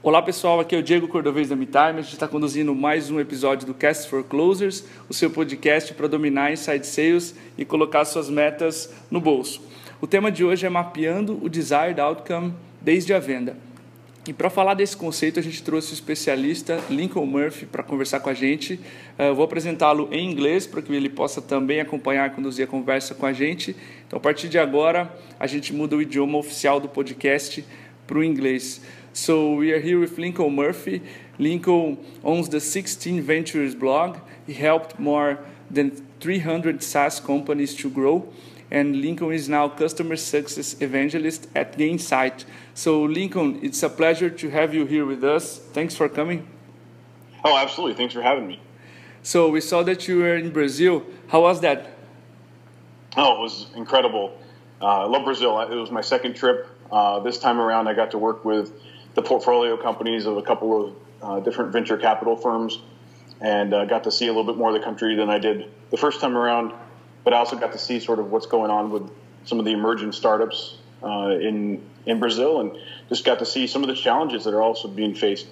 Olá pessoal, aqui é o Diego Cordovez da MeTime. A gente está conduzindo mais um episódio do Cast for Closers, o seu podcast para dominar inside sales e colocar suas metas no bolso. O tema de hoje é mapeando o desired outcome desde a venda. E para falar desse conceito, a gente trouxe o especialista Lincoln Murphy para conversar com a gente. Eh, eu vou apresentá-lo em inglês para que ele possa também acompanhar e conduzir a conversa com a gente. Então, a partir de agora, a gente muda o idioma oficial do podcast para o inglês. So we are here with Lincoln Murphy. Lincoln owns the 16 Ventures blog. He helped more than 300 SaaS companies to grow. And Lincoln is now customer success evangelist at Gainsight. So Lincoln, it's a pleasure to have you here with us. Thanks for coming. Oh, absolutely. Thanks for having me. So we saw that you were in Brazil. How was that? Oh, it was incredible. Uh, I love Brazil. It was my second trip. Uh, this time around, I got to work with the portfolio companies of a couple of uh, different venture capital firms and uh, got to see a little bit more of the country than I did the first time around. But I also got to see sort of what's going on with some of the emerging startups uh, in in Brazil, and just got to see some of the challenges that are also being faced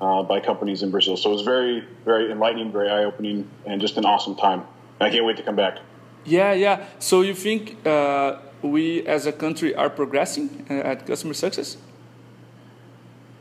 uh, by companies in Brazil. So it was very, very enlightening, very eye opening, and just an awesome time. I can't wait to come back. Yeah, yeah. So you think uh, we as a country are progressing at customer success?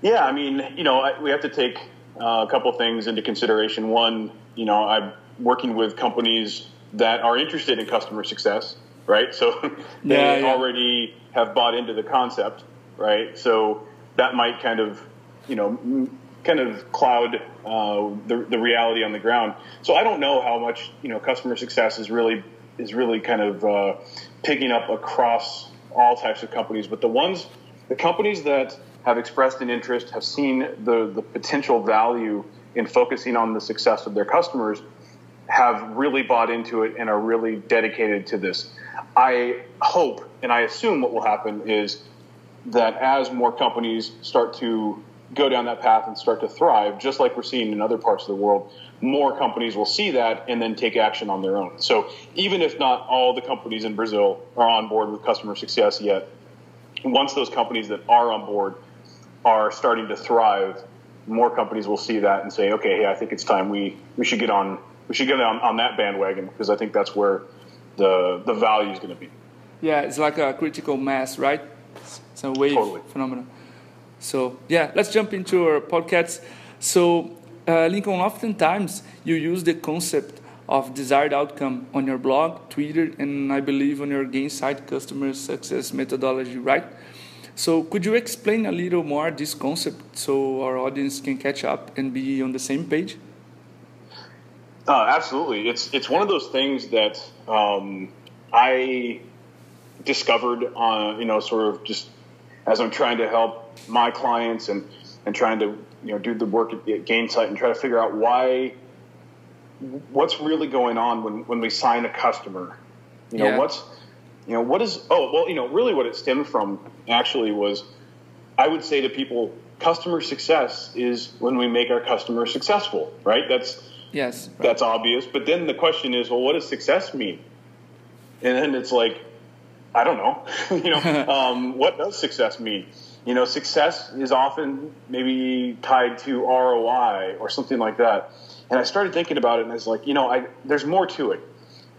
Yeah, I mean, you know, we have to take uh, a couple things into consideration. One, you know, I'm working with companies that are interested in customer success, right? So they yeah, yeah. already have bought into the concept, right? So that might kind of, you know, kind of cloud uh, the, the reality on the ground. So I don't know how much, you know, customer success is really is really kind of uh, picking up across all types of companies, but the ones, the companies that have expressed an interest, have seen the, the potential value in focusing on the success of their customers, have really bought into it and are really dedicated to this. I hope and I assume what will happen is that as more companies start to go down that path and start to thrive, just like we're seeing in other parts of the world, more companies will see that and then take action on their own. So even if not all the companies in Brazil are on board with customer success yet, once those companies that are on board are starting to thrive, more companies will see that and say, okay, hey, I think it's time we, we should get on we should get on, on that bandwagon because I think that's where the the value is going to be. Yeah, it's like a critical mass, right? It's a wave totally. phenomenon. So yeah, let's jump into our podcast. So uh, Lincoln, oftentimes you use the concept of desired outcome on your blog, Twitter, and I believe on your Gainsight customer success methodology, right? So could you explain a little more this concept so our audience can catch up and be on the same page? Uh, absolutely, it's it's one of those things that um, I discovered on you know sort of just as I'm trying to help my clients and and trying to you know do the work at Gainsight and try to figure out why what's really going on when when we sign a customer. You know yeah. what's you know, what is, oh, well, you know, really what it stemmed from actually was I would say to people, customer success is when we make our customers successful, right? That's, yes, right. that's obvious. But then the question is, well, what does success mean? And then it's like, I don't know, you know, um, what does success mean? You know, success is often maybe tied to ROI or something like that. And I started thinking about it, and I was like, you know, I, there's more to it.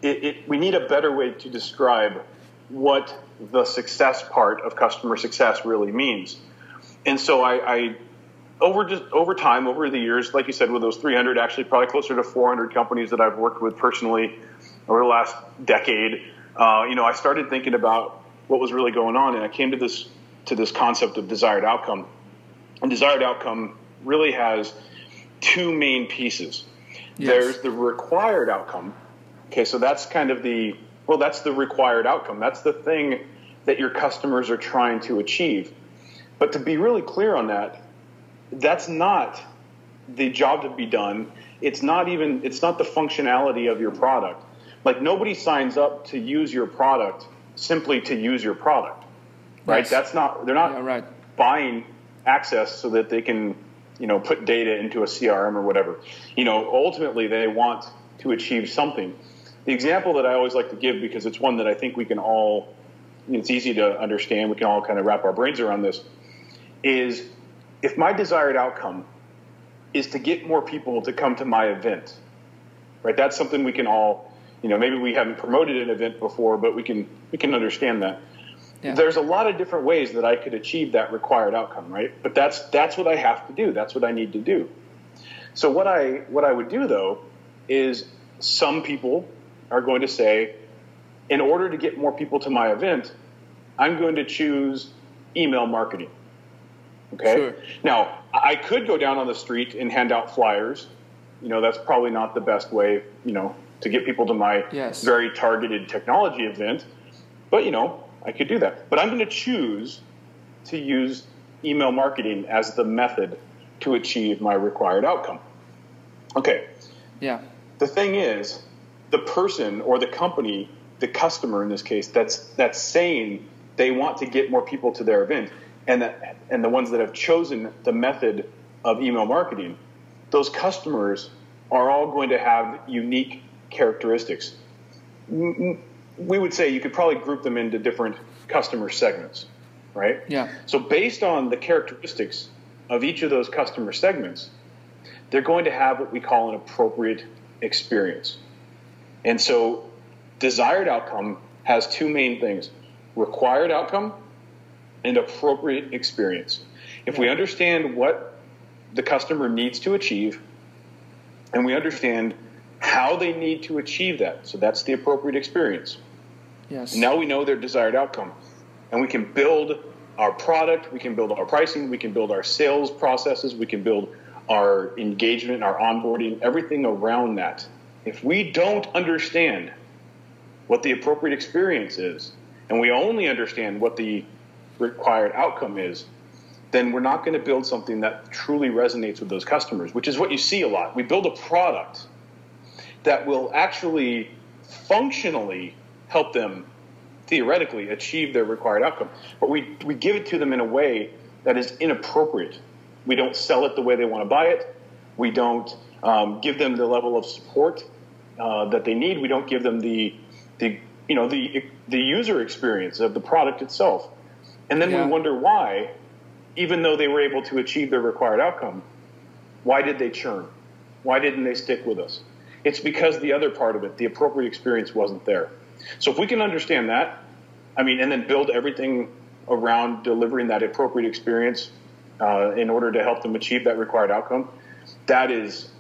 It, it. We need a better way to describe what the success part of customer success really means. And so I, I over just over time, over the years, like you said, with those 300, actually probably closer to 400 companies that I've worked with personally over the last decade, uh, you know, I started thinking about what was really going on, and I came to this to this concept of desired outcome. And desired outcome really has two main pieces. Yes. There's the required outcome. Okay, so that's kind of the well, that's the required outcome. That's the thing that your customers are trying to achieve. But to be really clear on that, that's not the job to be done. It's not even it's not the functionality of your product. Like nobody signs up to use your product simply to use your product. Right? Yes. That's not they're not yeah, right. buying access so that they can, you know, put data into a CRM or whatever. You know, ultimately they want to achieve something the example that I always like to give because it's one that I think we can all, it's easy to understand. We can all kind of wrap our brains around this. Is if my desired outcome is to get more people to come to my event, right? That's something we can all, you know, maybe we haven't promoted an event before, but we can we can understand that. Yeah. There's a lot of different ways that I could achieve that required outcome, right? But that's that's what I have to do. That's what I need to do. So what I what I would do though is some people are going to say, in order to get more people to my event, I'm going to choose email marketing. Okay. Sure. Now, I could go down on the street and hand out flyers. You know, that's probably not the best way, you know, to get people to my yes. very targeted technology event. But, you know, I could do that. But I'm going to choose to use email marketing as the method to achieve my required outcome. Okay. Yeah. The thing is, the person or the company, the customer in this case, that's that's saying they want to get more people to their event, and that, and the ones that have chosen the method of email marketing, those customers are all going to have unique characteristics. We would say you could probably group them into different customer segments, right? Yeah. So based on the characteristics of each of those customer segments, they're going to have what we call an appropriate experience. And so desired outcome has two main things required outcome and appropriate experience. If we understand what the customer needs to achieve and we understand how they need to achieve that, so that's the appropriate experience. Yes. Now we know their desired outcome and we can build our product, we can build our pricing, we can build our sales processes, we can build our engagement, our onboarding, everything around that. If we don't understand what the appropriate experience is, and we only understand what the required outcome is, then we're not going to build something that truly resonates with those customers, which is what you see a lot. We build a product that will actually functionally help them theoretically achieve their required outcome, but we, we give it to them in a way that is inappropriate. We don't sell it the way they want to buy it. We don't um, give them the level of support uh, that they need. We don't give them the, the you know the the user experience of the product itself. And then yeah. we wonder why, even though they were able to achieve their required outcome, why did they churn? Why didn't they stick with us? It's because the other part of it, the appropriate experience, wasn't there. So if we can understand that, I mean, and then build everything around delivering that appropriate experience uh, in order to help them achieve that required outcome, that is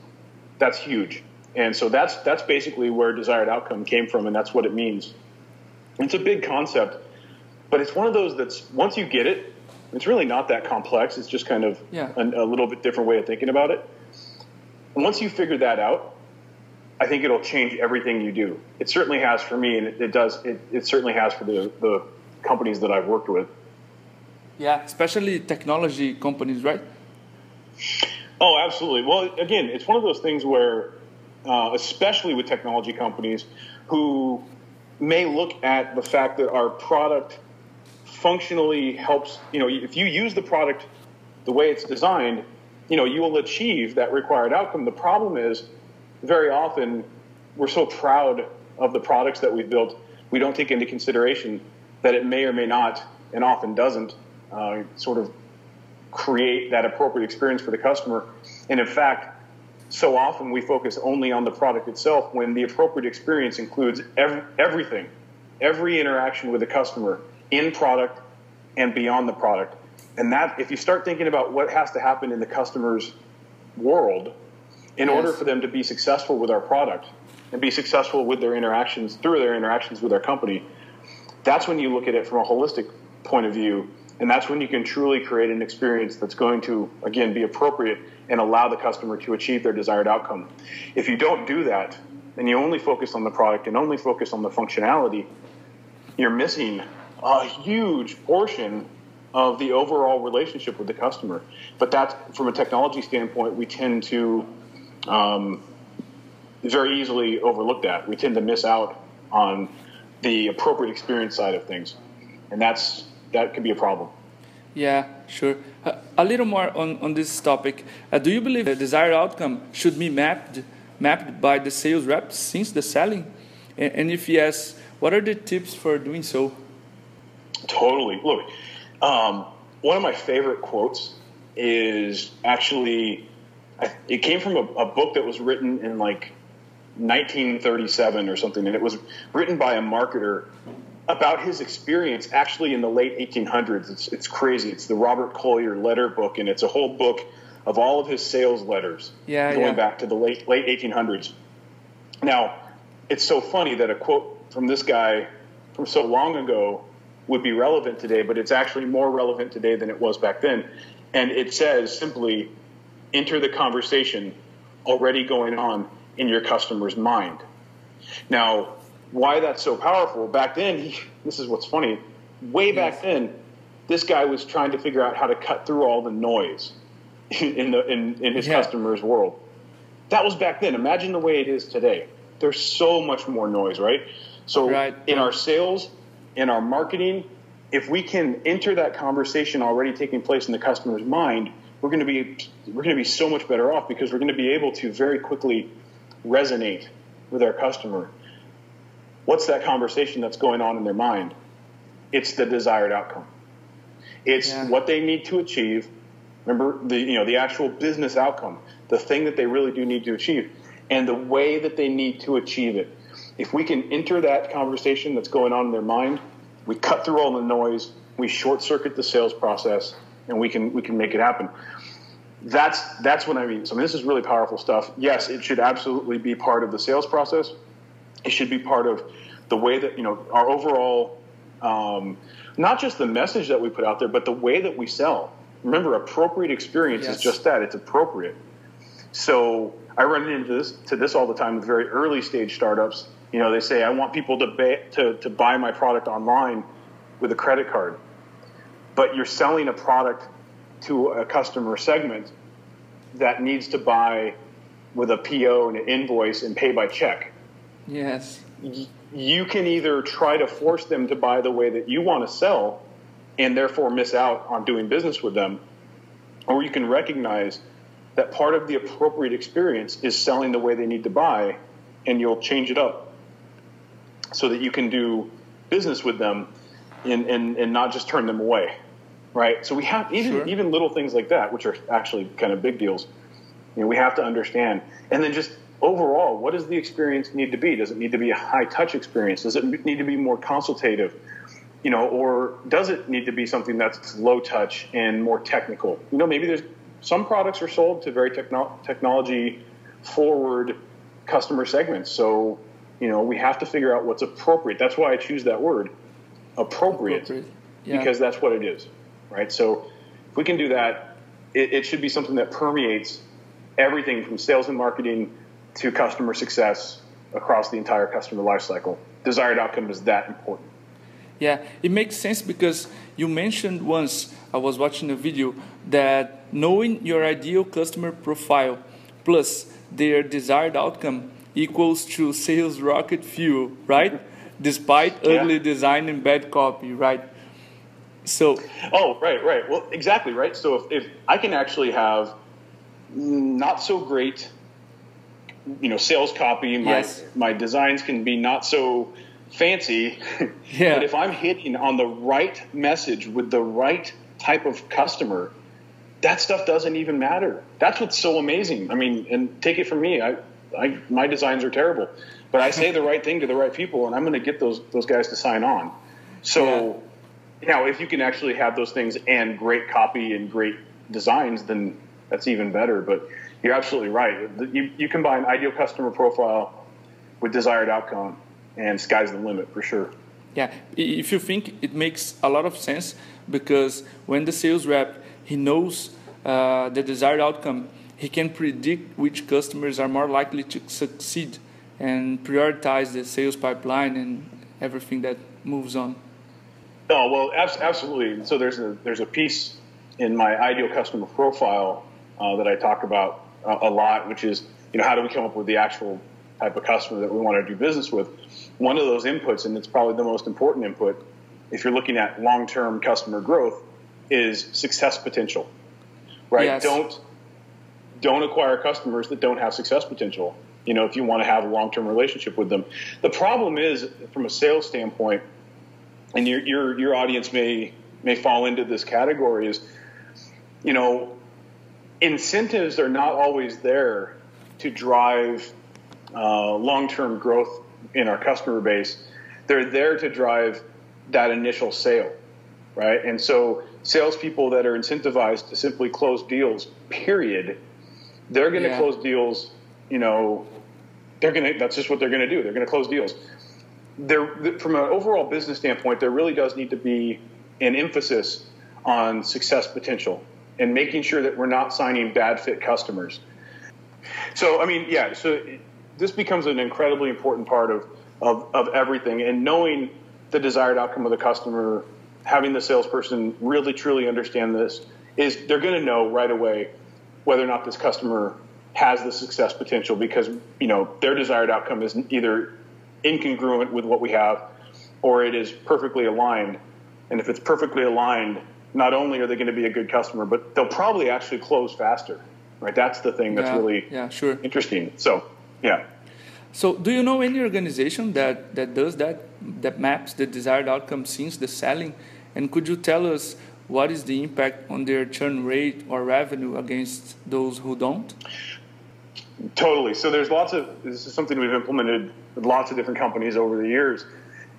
that's huge. And so that's that's basically where desired outcome came from, and that's what it means. It's a big concept but it's one of those that's once you get it, it's really not that complex. It's just kind of yeah. a, a little bit different way of thinking about it. And once you figure that out, I think it'll change everything you do. It certainly has for me, and it, it does. It, it certainly has for the, the companies that I've worked with. Yeah, especially technology companies, right? Oh, absolutely. Well, again, it's one of those things where, uh, especially with technology companies, who may look at the fact that our product functionally helps, you know, if you use the product the way it's designed, you know, you will achieve that required outcome. The problem is very often we're so proud of the products that we've built, we don't take into consideration that it may or may not, and often doesn't, uh, sort of create that appropriate experience for the customer. And in fact, so often we focus only on the product itself when the appropriate experience includes ev- everything, every interaction with the customer in product and beyond the product. And that, if you start thinking about what has to happen in the customer's world in yes. order for them to be successful with our product and be successful with their interactions through their interactions with our company, that's when you look at it from a holistic point of view. And that's when you can truly create an experience that's going to, again, be appropriate and allow the customer to achieve their desired outcome. If you don't do that, and you only focus on the product and only focus on the functionality, you're missing a huge portion of the overall relationship with the customer. But that, from a technology standpoint, we tend to um, very easily overlook that. We tend to miss out on the appropriate experience side of things, and that's that could be a problem. Yeah, sure. Uh, a little more on, on this topic. Uh, do you believe the desired outcome should be mapped mapped by the sales rep since the selling? And, and if yes, what are the tips for doing so? Totally. Look, um, one of my favorite quotes is actually it came from a, a book that was written in like 1937 or something, and it was written by a marketer about his experience actually in the late 1800s. It's, it's crazy. It's the Robert Collier letter book, and it's a whole book of all of his sales letters yeah, going yeah. back to the late late 1800s. Now, it's so funny that a quote from this guy from so long ago would be relevant today, but it's actually more relevant today than it was back then. And it says simply, enter the conversation already going on in your customer's mind. Now, why that's so powerful, back then, he, this is what's funny, way back then, this guy was trying to figure out how to cut through all the noise in, the, in, in his Yeah. customer's world. That was back then. Imagine the way it is today. There's so much more noise, right? So Right. in our sales, in our marketing, if we can enter that conversation already taking place in the customer's mind, we're going to be we're going to be so much better off because we're going to be able to very quickly resonate with our customer. What's that conversation that's going on in their mind? It's the desired outcome. It's Yeah. what they need to achieve. Remember the you know the actual business outcome, the thing that they really do need to achieve, and the way that they need to achieve it. If we can enter that conversation that's going on in their mind, we cut through all the noise, we short circuit the sales process, and we can we can make it happen. That's that's what I mean. So I mean, this is really powerful stuff. Yes, it should absolutely be part of the sales process. It should be part of the way that you know our overall, um, not just the message that we put out there, but the way that we sell. Remember, appropriate experience Yes. is just that. It's appropriate. So I run into this to this all the time with very early stage startups. You know, they say I want people to ba- to to buy my product online with a credit card, but you're selling a product to a customer segment that needs to buy with a PO and an invoice and pay by check. Yes. Y- You can either try to force them to buy the way that you want to sell and therefore miss out on doing business with them, or you can recognize that part of the appropriate experience is selling the way they need to buy and you'll change it up so that you can do business with them and, and, and not just turn them away right so we have even Sure. even little things like that which are actually kind of big deals you know we have to understand and then just overall what does the experience need to be? Does it need to be a high touch experience? Does it need to be more consultative? You know or does it need to be something that's low touch and more technical? You know maybe there's some products are sold to very techno- technology forward customer segments. So you know we have to figure out what's appropriate. That's why i choose that word appropriate, Appropriate. Yeah. because that's what it is right? So if we can do that it, it should be something that permeates everything from sales and marketing to customer success across the entire customer lifecycle desired outcome is that important Yeah, it makes sense because you mentioned once, I was watching a video, that knowing your ideal customer profile plus their desired outcome equals to sales rocket fuel, right? Despite Yeah. design and bad copy, right? So, Oh, right, right. Well, exactly, right. So if, if I can actually have not so great, you know, sales copy, my Yes. my designs can be not so fancy, Yeah. but if I'm hitting on the right message with the right type of customer, that stuff doesn't even matter. That's what's so amazing. I mean, and take it from me, I, I my designs are terrible, but I say the right thing to the right people, and I'm going to get those those guys to sign on. So. Now, if you can actually have those things and great copy and great designs, then that's even better. But you're absolutely right. You, you combine ideal customer profile with desired outcome, and sky's the limit for sure. yeah, if you think it makes a lot of sense because when the sales rep he knows uh, the desired outcome, he can predict which customers are more likely to succeed and prioritize the sales pipeline and everything that moves on. Oh well, abs- absolutely. So there's a there's a piece in my ideal customer profile uh, that I talk about uh, a lot, which is you know how do we come up with the actual type of customer that we want to do business with. One of those inputs, and it's probably the most important input, if you're looking at long-term customer growth, is success potential. Right? Yes. Don't don't acquire customers that don't have success potential. You know, if you want to have a long-term relationship with them. The problem is, from a sales standpoint, and your your your audience may may fall into this category is, you know, incentives are not always there to drive uh, long-term growth in our customer base. They're there to drive that initial sale, right? And so salespeople that are incentivized to simply close deals, period, they're going to yeah. close deals. You know, they're going to. That's just what they're going to do. They're going to close deals. There, from an overall business standpoint, there really does need to be an emphasis on success potential and making sure that we're not signing bad fit customers. So, I mean, yeah. So this becomes an incredibly important part of, of, of everything, and knowing the desired outcome of the customer having the salesperson really truly understand this is they're going to know right away whether or not this customer has the success potential because you know their desired outcome is either incongruent with what we have or it is perfectly aligned and if it's perfectly aligned not only are they going to be a good customer but they'll probably actually close faster right that's the thing that's yeah, really yeah, sure. interesting so yeah so do you know any organization that that does that that maps the desired outcome since the selling and could you tell us what is the impact on their churn rate or revenue against those who don't? Totally. So there's lots of this is something we've implemented with lots of different companies over the years.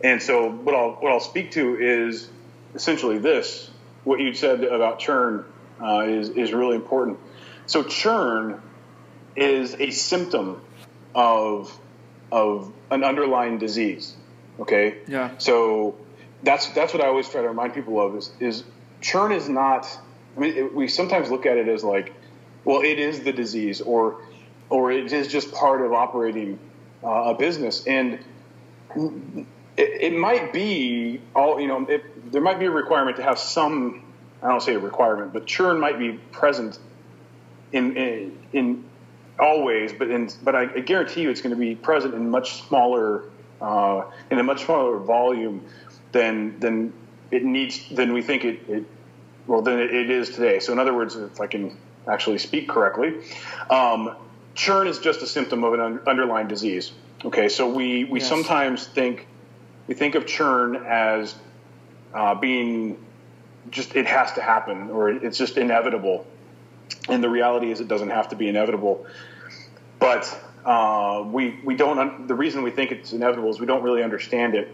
And so what I'll what I'll speak to is essentially this. What you said about churn uh, is is really important. So churn is a symptom of of an underlying disease. Okay. Yeah. So that's that's what I always try to remind people of is is churn is not. I mean, it, we sometimes look at it as like, well, it is the disease, or or it is just part of operating uh, a business, and it, it, might be all you know. It, there might be a requirement to have some. I don't say a requirement, but churn might be present in in, in always, but in but I, I guarantee you it's going to be present in much smaller uh, in a much smaller volume than than it needs than we think it, it well than it, it is today. So in other words, if I can actually speak correctly, um, churn is just a symptom of an un- underlying disease. Okay, so we we yes. sometimes think we think of churn as uh, being just it has to happen or it's just inevitable, and the reality is it doesn't have to be inevitable. But uh, we we don't. Un- the reason we think it's inevitable is we don't really understand it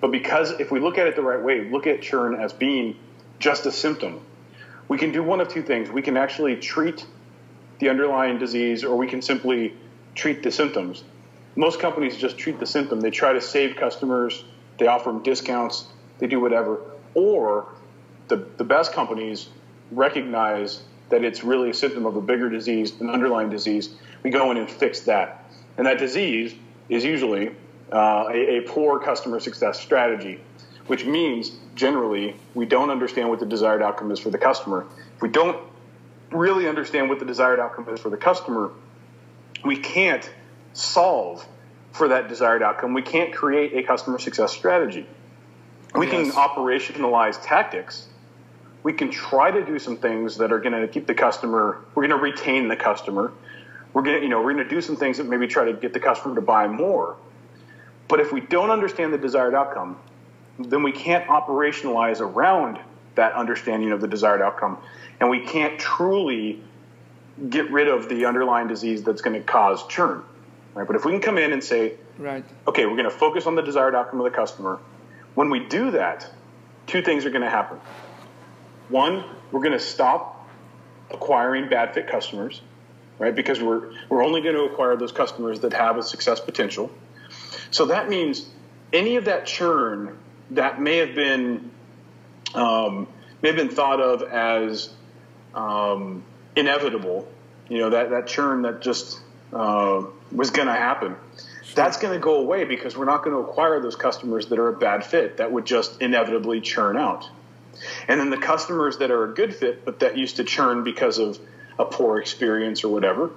but because if we look at it the right way, look at churn as being just a symptom, we can do one of two things. We can actually treat the underlying disease, or we can simply treat the symptoms. Most companies just treat the symptom. They try to save customers, they offer them discounts, they do whatever. Or the, the best companies recognize that it's really a symptom of a bigger disease, an underlying disease. We go in and fix that. And that disease is usually uh, a, a poor customer success strategy, which means generally we don't understand what the desired outcome is for the customer. If we don't really understand what the desired outcome is for the customer, we can't solve for that desired outcome. We can't create a customer success strategy. We yes. can operationalize tactics. We can try to do some things that are going to keep the customer. We're going to retain the customer. We're going to, you know, we're going to do some things that maybe try to get the customer to buy more. But if we don't understand the desired outcome, then we can't operationalize around that understanding of the desired outcome. And we can't truly get rid of the underlying disease that's going to cause churn. Right? But if we can come in and say, right. okay, we're going to focus on the desired outcome of the customer, when we do that, two things are going to happen. One, we're going to stop acquiring bad fit customers, right? Because we're, we're only going to acquire those customers that have a success potential. So that means any of that churn that may have been um, may have been thought of as um, inevitable, you know, that, that churn that just uh, was going to happen. That's going to go away because we're not going to acquire those customers that are a bad fit that would just inevitably churn out. And then the customers that are a good fit but that used to churn because of a poor experience or whatever,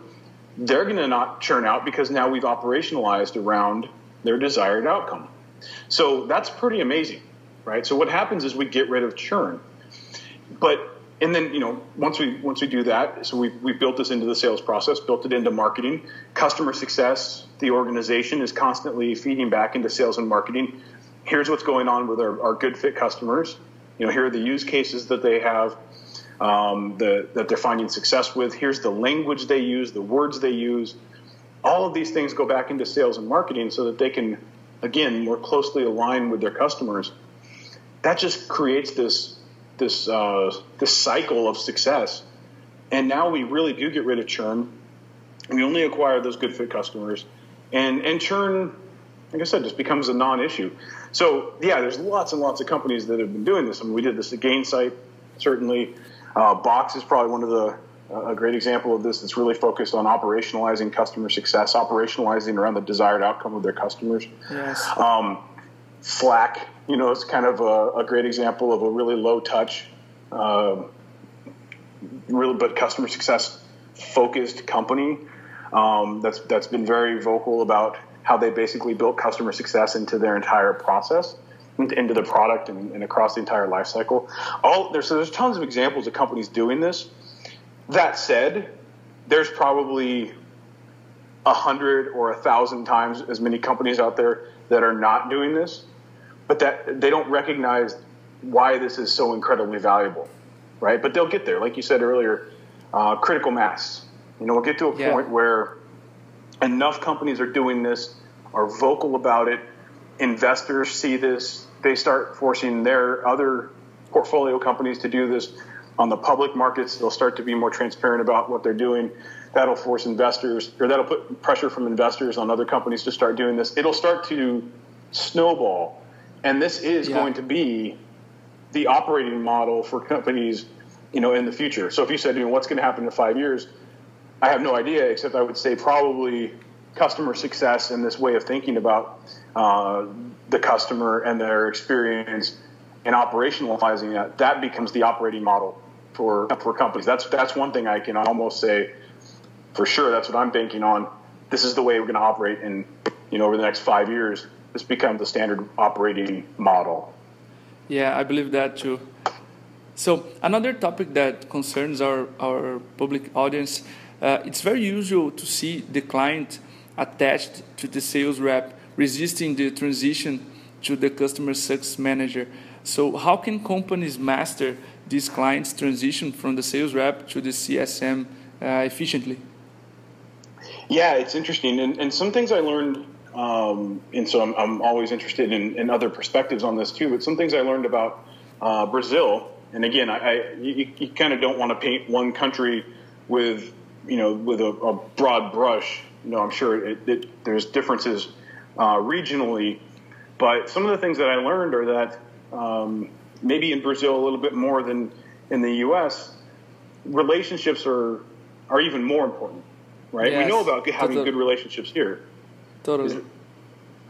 they're going to not churn out because now we've operationalized around their desired outcome. So that's pretty amazing, right? So what happens is we get rid of churn. But and then you know once we once we do that, so we we built this into the sales process, built it into marketing, customer success. The organization is constantly feeding back into sales and marketing. Here's what's going on with our, our good fit customers. You know, here are the use cases that they have. um, the, that they're finding success with. Here's the language they use, the words they use. All of these things go back into sales and marketing so that they can, again, more closely align with their customers. That just creates this this uh, this cycle of success. And now we really do get rid of churn. We only acquire those good fit customers, and and churn, like I said, just becomes a non-issue. So yeah, there's lots and lots of companies that have been doing this. I mean, we did this at Gainsight, certainly. Uh, Box is probably one of the a great example of this that's really focused on operationalizing customer success, operationalizing around the desired outcome of their customers. Yes. Um, Slack, you know, is kind of a, a, great example of a really low touch, uh, really but customer success focused company um, that's that's been very vocal about how they basically built customer success into their entire process into the product and, and across the entire lifecycle. All there's so there's tons of examples of companies doing this. That said, there's probably a hundred or a thousand times as many companies out there that are not doing this, but that they don't recognize why this is so incredibly valuable, right? But they'll get there, like you said earlier, uh, critical mass. You know, we'll get to a yeah. point where enough companies are doing this, are vocal about it, investors see this, they start forcing their other portfolio companies to do this on the public markets. They'll start to be more transparent about what they're doing. That'll force investors, or that'll put pressure from investors on other companies to start doing this. It'll start to snowball. And this is yeah. going to be the operating model for companies, you know, in the future. So if you said, you know, what's going to happen in five years, I have no idea, except I would say probably customer success and this way of thinking about uh, the customer and their experience and operationalizing that, that becomes the operating model for for companies. That's that's one thing I can almost say for sure. That's what I'm banking on. This is the way we're going to operate in you know over the next five years. This becomes the standard operating model. Yeah, I believe that too. So another topic that concerns our our public audience, uh, it's very usual to see the client attached to the sales rep resisting the transition to the customer success manager. So, how can companies master these clients' transition from the sales rep to the CSM uh, efficiently? Yeah, it's interesting. And, and some things I learned, um, and so I'm, I'm always interested in, in, other perspectives on this too, but some things I learned about uh, Brazil. And again, I, I you, you kind of don't want to paint one country with, you know, with a, a broad brush. You know, I'm sure it, it, there's differences uh, regionally. But some of the things that I learned are that um, maybe in Brazil a little bit more than in the U.S., relationships are are even more important, right? Yes, we know about having good relationships here. Totally.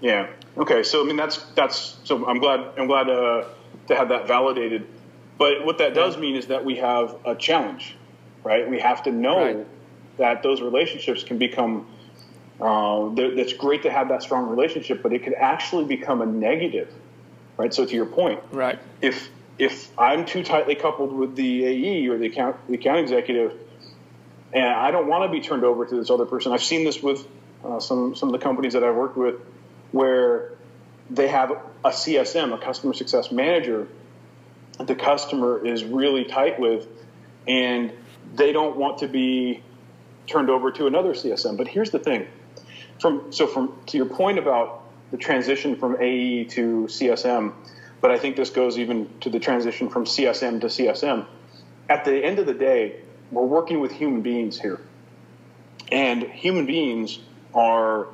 yeah. Okay. So I mean, that's that's. So I'm glad I'm glad uh, to have that validated. But what that does mean is that we have a challenge, right? We have to know right. that those relationships can become uh, that's great to have that strong relationship, but it could actually become a negative, right? So to your point, right? If if I'm too tightly coupled with the AE or the account the account executive, and I don't want to be turned over to this other person, I've seen this with uh, some some of the companies that I've worked with, where they have a CSM, a customer success manager, that the customer is really tight with, and they don't want to be turned over to another CSM. But here's the thing from so from to your point about the transition from AE to CSM, but I think this goes even to the transition from CSM to CSM. At the end of the day, we're working with human beings here. And human beings are,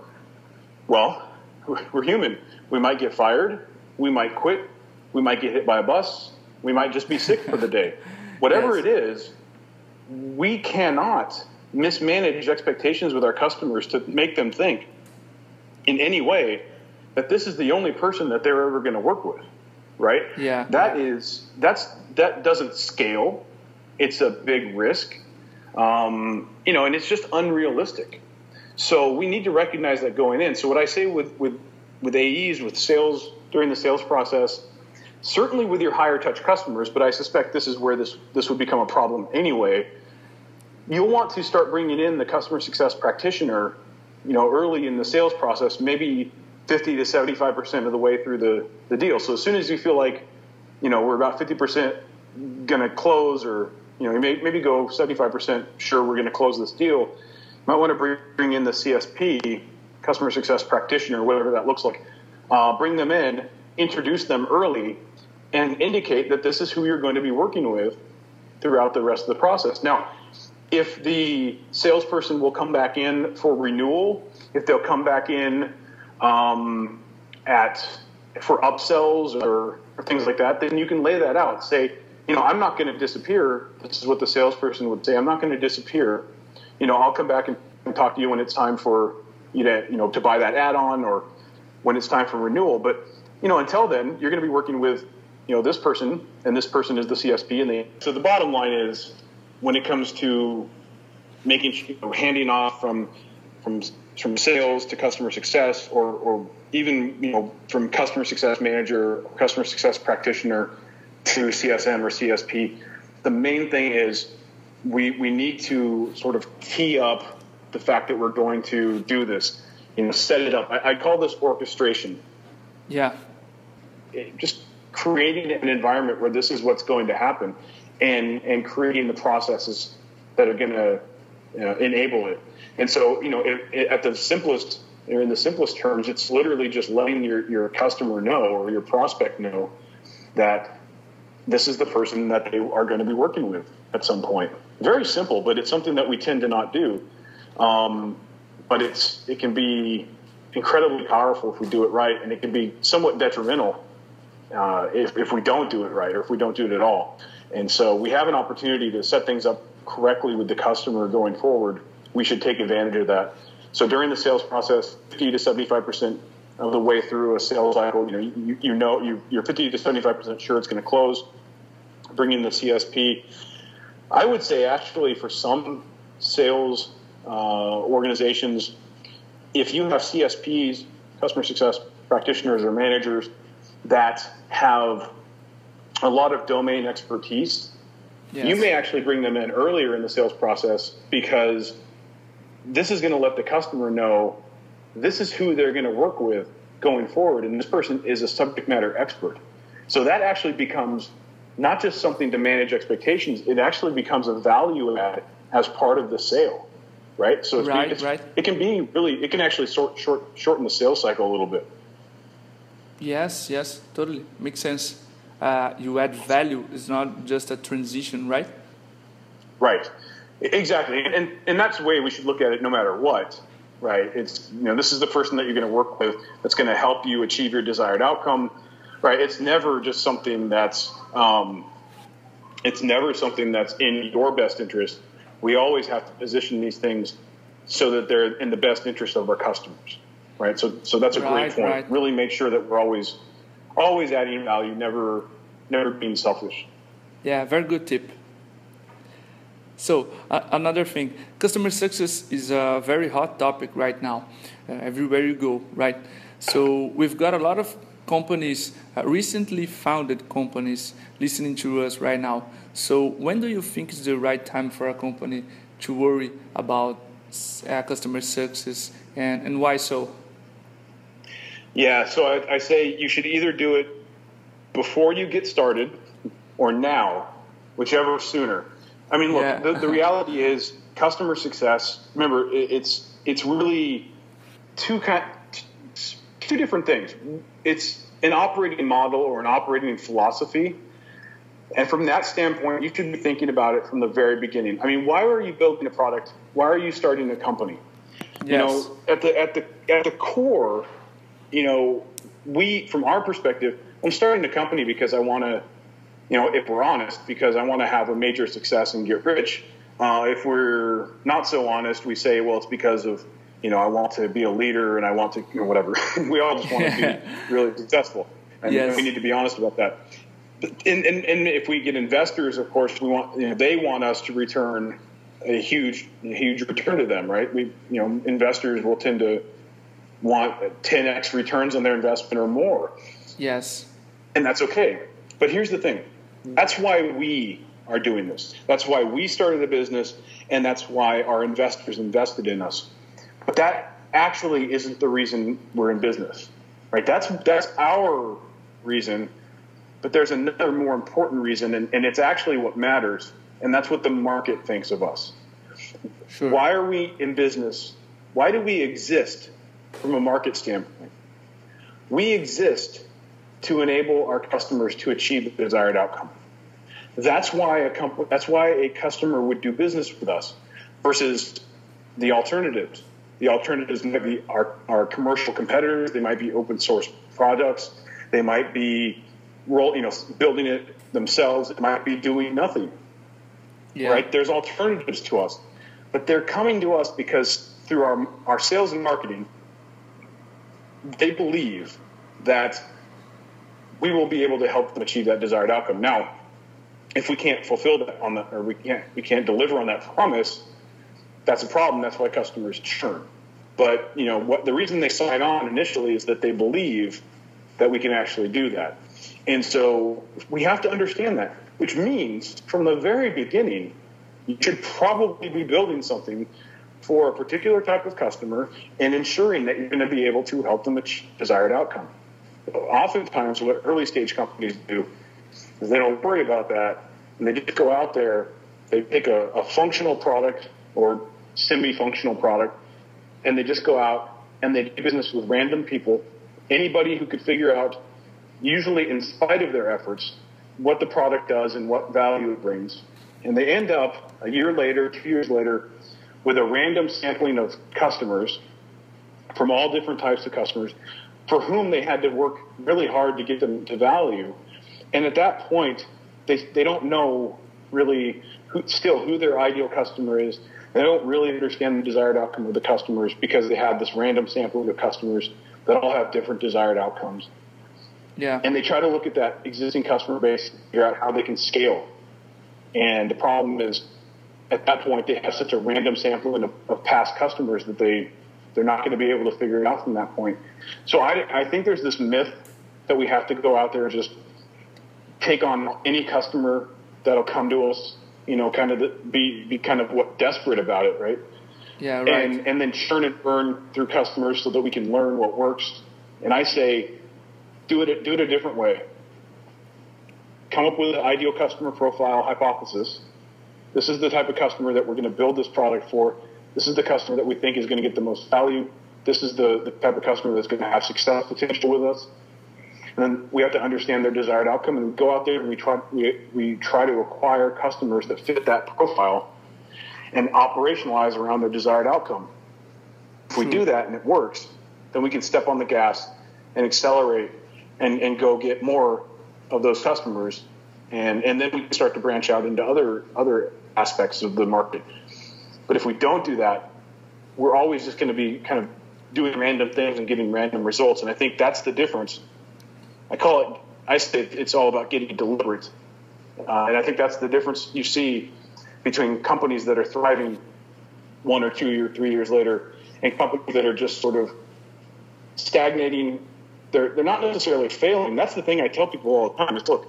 well, we're human. We might get fired. We might quit. We might get hit by a bus. We might just be sick for the day. Whatever yes. it is, we cannot mismanage expectations with our customers to make them think in any way that this is the only person that they're ever going to work with right yeah that is that's that doesn't scale it's a big risk um, you know and it's just unrealistic so we need to recognize that going in so what i say with with with aes with sales during the sales process certainly with your higher touch customers but i suspect this is where this this would become a problem anyway you'll want to start bringing in the customer success practitioner, you know, early in the sales process, maybe 50 to 75% of the way through the, the deal. So as soon as you feel like, you know, we're about 50% going to close or you know, may, maybe go 75% sure we're going to close this deal. Might want to bring in the CSP, customer success practitioner, whatever that looks like. Uh, bring them in, introduce them early, and indicate that this is who you're going to be working with throughout the rest of the process. Now, if the salesperson will come back in for renewal, if they'll come back in um, at for upsells or, or things like that, then you can lay that out. Say, you know, I'm not going to disappear. This is what the salesperson would say. I'm not going to disappear. You know, I'll come back and, and talk to you when it's time for you to, you know, to buy that add-on or when it's time for renewal. But you know, until then, you're going to be working with, you know, this person, and this person is the CSP. And they, so the bottom line is, when it comes to making, you know, handing off from from from sales to customer success, or or even you know from customer success manager, customer success practitioner to CSM or CSP, the main thing is we we need to sort of tee up the fact that we're going to do this. You know, set it up. I, I call this orchestration. Yeah. It, just creating an environment where this is what's going to happen, and and creating the processes that are going to uh, you know, enable it. And so, you know, it, it, at the simplest, or in the simplest terms, it's literally just letting your, your customer know or your prospect know that this is the person that they are going to be working with at some point. Very simple, but it's something that we tend to not do. Um, but it's it can be incredibly powerful if we do it right, and it can be somewhat detrimental uh, if, if we don't do it right or if we don't do it at all. And so we have an opportunity to set things up correctly with the customer going forward. We should take advantage of that. So during the sales process, 50 to 75 percent of the way through a sales cycle, you know, you, you know you, you're 50 to 75 percent sure it's going to close. Bring in the CSP. I would say actually for some sales uh, organizations, if you have CSPs, customer success practitioners or managers that have a lot of domain expertise, yes. you may actually bring them in earlier in the sales process because this is going to let the customer know this is who they're going to work with going forward, and this person is a subject matter expert. So that actually becomes not just something to manage expectations; it actually becomes a value add as part of the sale, right? So it's, right, it's, right. it can be really, it can actually short, short, shorten the sales cycle a little bit. Yes, yes, totally makes sense. Uh, you add value; it's not just a transition, right? Right, exactly, and and that's the way we should look at it, no matter what right? It's you know this is the person that you're going to work with that's going to help you achieve your desired outcome, right? It's never just something that's um, it's never something that's in your best interest. We always have to position these things so that they're in the best interest of our customers, right? So so that's a right, great point. Right. Really make sure that we're always always adding value, never never being selfish. Yeah, very good tip. So uh, another thing, customer success is a very hot topic right now, uh, everywhere you go, right? So we've got a lot of companies, uh, recently founded companies, listening to us right now. So when do you think is the right time for a company to worry about uh, customer success, and, and why so? Yeah, so I, I say you should either do it before you get started or now, whichever sooner I mean, look, yeah. the, the reality is customer success. Remember, it, it's it's really two kind, two different things. It's an operating model or an operating philosophy, and from that standpoint, you should be thinking about it from the very beginning. I mean, why are you building a product? Why are you starting a company? Yes. You know, at the at the at the core, you know, we from our perspective, I'm starting a company because I want to you know, if we're honest, because I want to have a major success and get rich. Uh, if we're not so honest, we say, well, it's because of, you know, I want to be a leader and I want to, you know, whatever. we all just want to be really successful. And yes. we need to be honest about that. And, and, and if we get investors, of course, we want, you know, they want us to return a huge, a huge return to them, right? We, you know, investors will tend to want 10x returns on their investment or more. Yes. And that's okay. But here's the thing that's why we are doing this. That's why we started a business, and that's why our investors invested in us. But that actually isn't the reason we're in business, right? That's that's our reason. But there's another more important reason, and, and it's actually what matters. and that's what the market thinks of us. Sure. Why are we in business? Why do we exist from a market standpoint? We exist to enable our customers to achieve the desired outcome. That's why a comp- that's why a customer would do business with us versus the alternatives. The alternatives might be our, our commercial competitors. They might be open source products. They might be roll, you know, building it themselves. It might be doing nothing. Yeah. Right? There's alternatives to us, but they're coming to us because through our our sales and marketing, they believe that we will be able to help them achieve that desired outcome. Now, if we can't fulfill that on the, or we can't we can't deliver on that promise, that's a problem. That's why customers churn. But you know what the reason they sign on initially is that they believe that we can actually do that. And so we have to understand that, which means from the very beginning, you should probably be building something for a particular type of customer and ensuring that you're going to be able to help them achieve desired outcome. Oftentimes, what early stage companies do is they don't worry about that and they just go out there, they pick a, a functional product or semi functional product, and they just go out and they do business with random people, anybody who could figure out, usually in spite of their efforts, what the product does and what value it brings. And they end up a year later, two years later, with a random sampling of customers from all different types of customers for whom they had to work really hard to get them to value. And at that point, they, they don't know really who, still who their ideal customer is. They don't really understand the desired outcome of the customers because they have this random sampling of customers that all have different desired outcomes. Yeah. And they try to look at that existing customer base, figure out how they can scale. And the problem is, at that point, they have such a random sampling of, of past customers that they they're not going to be able to figure it out from that point. So I, I think there's this myth that we have to go out there and just take on any customer that'll come to us, you know, kind of the, be be kind of what desperate about it, right? Yeah, right. And and then churn and burn through customers so that we can learn what works. And I say, do it do it a different way. Come up with an ideal customer profile hypothesis. This is the type of customer that we're going to build this product for. This is the customer that we think is going to get the most value. This is the, the type of customer that's going to have success potential with us. And then we have to understand their desired outcome and we go out there and we try, we, we try to acquire customers that fit that profile and operationalize around their desired outcome. If we do hmm. that and it works, then we can step on the gas and accelerate and, and go get more of those customers. And, and then we can start to branch out into other, other aspects of the market. But if we don't do that, we're always just going to be kind of doing random things and getting random results. And I think that's the difference. I call it, I say it's all about getting deliberate. Uh, and I think that's the difference you see between companies that are thriving one or two or three years later and companies that are just sort of stagnating. They're, they're not necessarily failing. That's the thing I tell people all the time is look,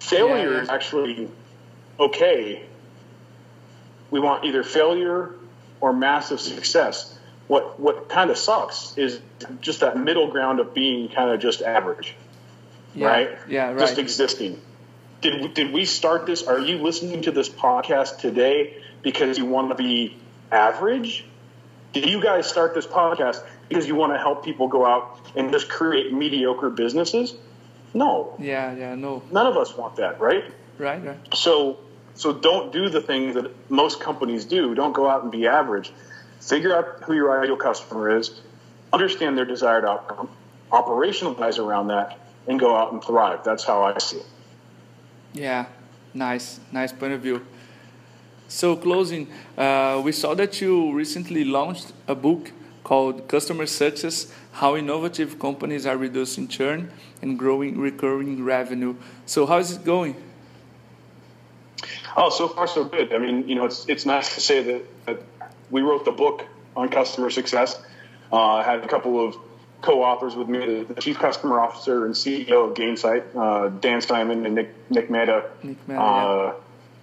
failure Yeah. is actually okay. We want either failure or massive success. What what kind of sucks is just that middle ground of being kind of just average, yeah. right? Yeah, right. Just existing. Did did we start this? Are you listening to this podcast today because you want to be average? Did you guys start this podcast because you want to help people go out and just create mediocre businesses? No, yeah, yeah, no. none of us want that, right? Right, right. So so don't do the things that most companies do. Don't go out and be average. Figure out who your ideal customer is, understand their desired outcome, operationalize around that, and go out and thrive. That's how I see it. Yeah, nice, nice point of view. So closing, uh, we saw that you recently launched a book called Customer Success: How Innovative Companies Are Reducing Churn and Growing Recurring Revenue. So how is it going? Oh, so far so good. I mean, you know, it's it's nice to say that, that we wrote the book on customer success. Uh, I had a couple of co-authors with me, the, chief customer officer and CEO of Gainsight, uh, Dan Steinman and Nick Nick Mehta. Nick Mehta, uh,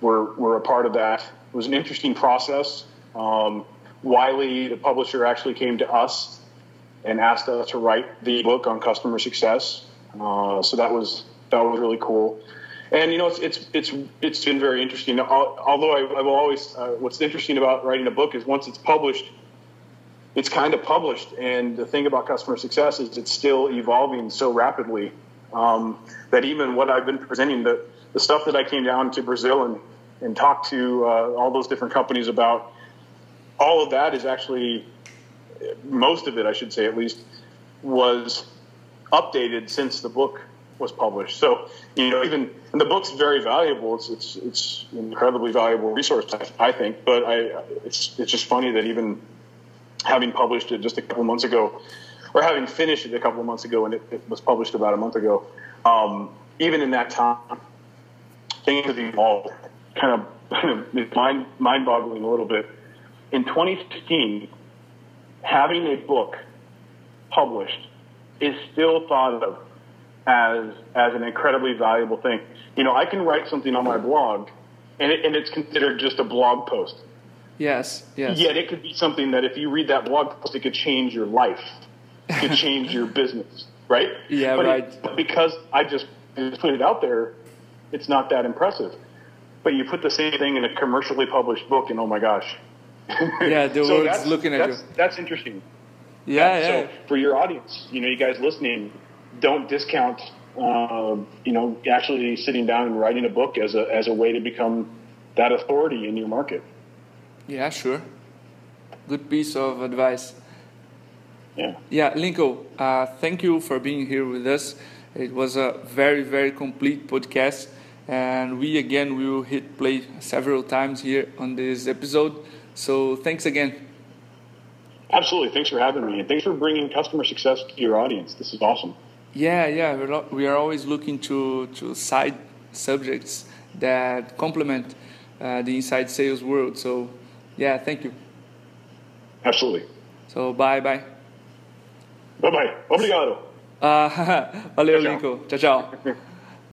were were a part of that. It was an interesting process. Um, Wiley, the publisher, actually came to us and asked us to write the book on customer success. Uh, so that was that was really cool. And you know, it's it's it's it's been very interesting. Although I, have always, uh, what's interesting about writing a book is once it's published, it's kind of published. And the thing about customer success is it's still evolving so rapidly um, that even what I've been presenting, the the stuff that I came down to Brazil and and talked to uh, all those different companies about, all of that is actually most of it, I should say at least, was updated since the book was published. So, you know, even and the book's very valuable. It's it's it's incredibly valuable resource, I, I think. But I, it's it's just funny that even having published it just a couple months ago, or having finished it a couple months ago, and it, it was published about a month ago, um, even in that time, things have evolved. Kind of mind mind boggling a little bit. In 2016, having a book published is still thought of as as an incredibly valuable thing. You know, I can write something on my blog, and it, and it's considered just a blog post. Yes, yes. Yet it could be something that if you read that blog post, it could change your life. It could change your business, right? Yeah, but right. It, because I just, put it out there, it's not that impressive. But you put the same thing in a commercially published book, and oh my gosh. Yeah, the so world's looking at that's, you. That's interesting. Yeah, yeah. So for your audience, you know, you guys listening, don't discount, uh, you know, actually sitting down and writing a book as a as a way to become that authority in your market. Yeah, sure. Good piece of advice. Yeah. Yeah, Lincoln, uh, thank you for being here with us. It was a very, very complete podcast. And we again will hit play several times here on this episode. So thanks again. Absolutely. Thanks for having me. And thanks for bringing customer success to your audience. This is awesome. Yeah, yeah. We're, we are always looking to, to side subjects that complement uh, the inside sales world. So, yeah, thank you. Absolutely. So, bye bye. Bye bye. Obrigado. Uh, valeu, Lincoln. Tchau, tchau.